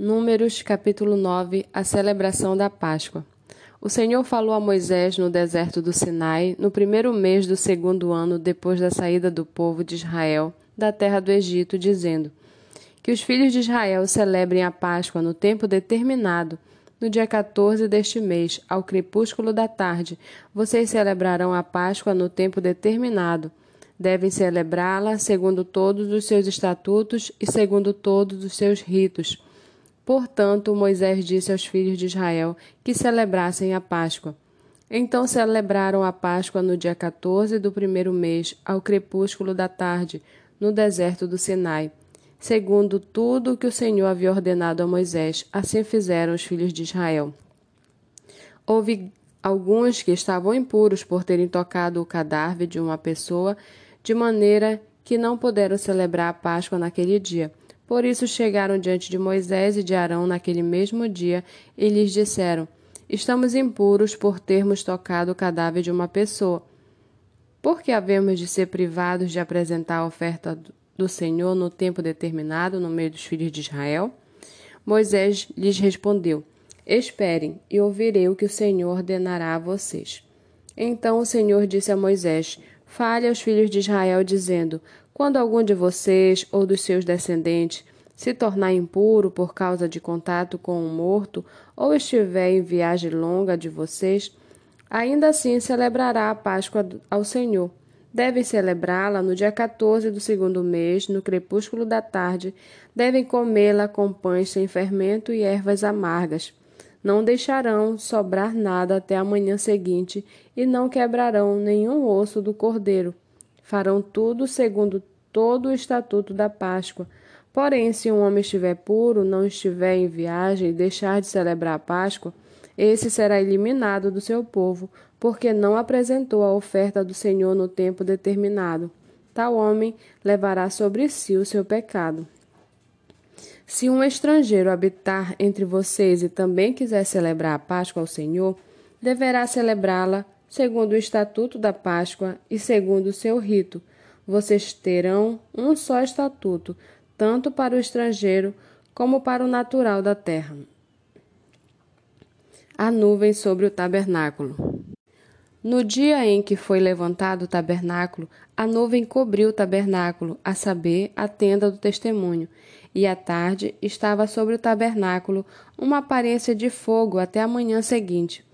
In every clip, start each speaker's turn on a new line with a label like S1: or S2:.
S1: Números capítulo 9 A celebração da Páscoa. O Senhor falou a Moisés no deserto do Sinai, no primeiro mês do segundo ano depois da saída do povo de Israel da terra do Egito, dizendo: Que os filhos de Israel celebrem a Páscoa no tempo determinado, no dia 14 deste mês, ao crepúsculo da tarde. Vocês celebrarão a Páscoa no tempo determinado. Devem celebrá-la segundo todos os seus estatutos e segundo todos os seus ritos Portanto, Moisés disse aos filhos de Israel que celebrassem a Páscoa. Então celebraram a Páscoa no dia 14 do primeiro mês, ao crepúsculo da tarde, no deserto do Sinai. Segundo tudo o que o Senhor havia ordenado a Moisés, assim fizeram os filhos de Israel. Houve alguns que estavam impuros por terem tocado o cadáver de uma pessoa, de maneira que não puderam celebrar a Páscoa naquele dia. Por isso chegaram diante de Moisés e de Arão naquele mesmo dia e lhes disseram: Estamos impuros por termos tocado o cadáver de uma pessoa. Por que havemos de ser privados de apresentar a oferta do Senhor no tempo determinado no meio dos filhos de Israel? Moisés lhes respondeu: Esperem e ouvirei o que o Senhor ordenará a vocês. Então o Senhor disse a Moisés: Fale aos filhos de Israel, dizendo: quando algum de vocês ou dos seus descendentes se tornar impuro por causa de contato com um morto ou estiver em viagem longa de vocês, ainda assim celebrará a Páscoa ao Senhor. Devem celebrá-la no dia 14 do segundo mês, no crepúsculo da tarde. Devem comê-la com pães sem fermento e ervas amargas. Não deixarão sobrar nada até a manhã seguinte e não quebrarão nenhum osso do cordeiro farão tudo segundo todo o estatuto da Páscoa. Porém, se um homem estiver puro, não estiver em viagem e deixar de celebrar a Páscoa, esse será eliminado do seu povo, porque não apresentou a oferta do Senhor no tempo determinado. Tal homem levará sobre si o seu pecado. Se um estrangeiro habitar entre vocês e também quiser celebrar a Páscoa ao Senhor, deverá celebrá-la segundo o estatuto da Páscoa e segundo o seu rito. Vocês terão um só estatuto, tanto para o estrangeiro como para o natural da terra. A nuvem sobre o tabernáculo. No dia em que foi levantado o tabernáculo, a nuvem cobriu o tabernáculo, a saber, a tenda do testemunho, e à tarde estava sobre o tabernáculo uma aparência de fogo até a manhã seguinte.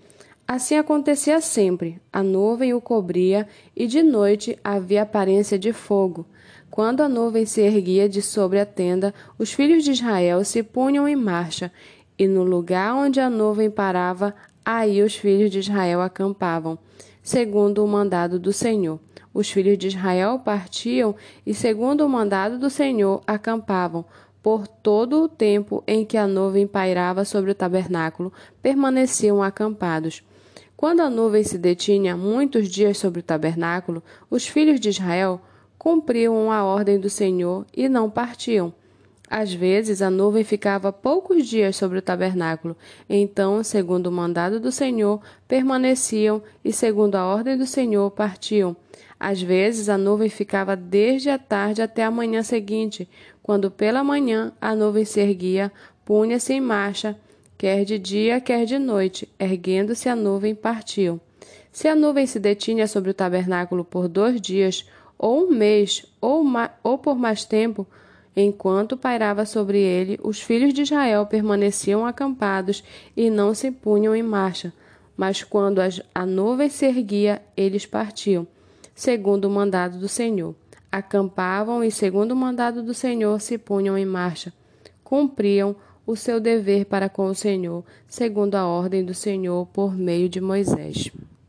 S1: Assim acontecia sempre: a nuvem o cobria e de noite havia aparência de fogo. Quando a nuvem se erguia de sobre a tenda, os filhos de Israel se punham em marcha, e no lugar onde a nuvem parava, aí os filhos de Israel acampavam, segundo o mandado do Senhor. Os filhos de Israel partiam e, segundo o mandado do Senhor, acampavam. Por todo o tempo em que a nuvem pairava sobre o tabernáculo, permaneciam acampados. Quando a nuvem se detinha muitos dias sobre o tabernáculo, os filhos de Israel cumpriam a ordem do Senhor e não partiam. Às vezes a nuvem ficava poucos dias sobre o tabernáculo, então, segundo o mandado do Senhor, permaneciam e, segundo a ordem do Senhor, partiam. Às vezes a nuvem ficava desde a tarde até a manhã seguinte, quando pela manhã a nuvem se erguia, punha-se em marcha quer de dia, quer de noite, erguendo-se a nuvem, partiam. Se a nuvem se detinha sobre o tabernáculo por dois dias, ou um mês, ou, ou por mais tempo, enquanto pairava sobre ele, os filhos de Israel permaneciam acampados e não se punham em marcha. Mas quando a nuvem se erguia, eles partiam, segundo o mandado do Senhor. Acampavam e, segundo o mandado do Senhor, se punham em marcha. Cumpriam o seu dever para com o Senhor, segundo a ordem do Senhor por meio de Moisés.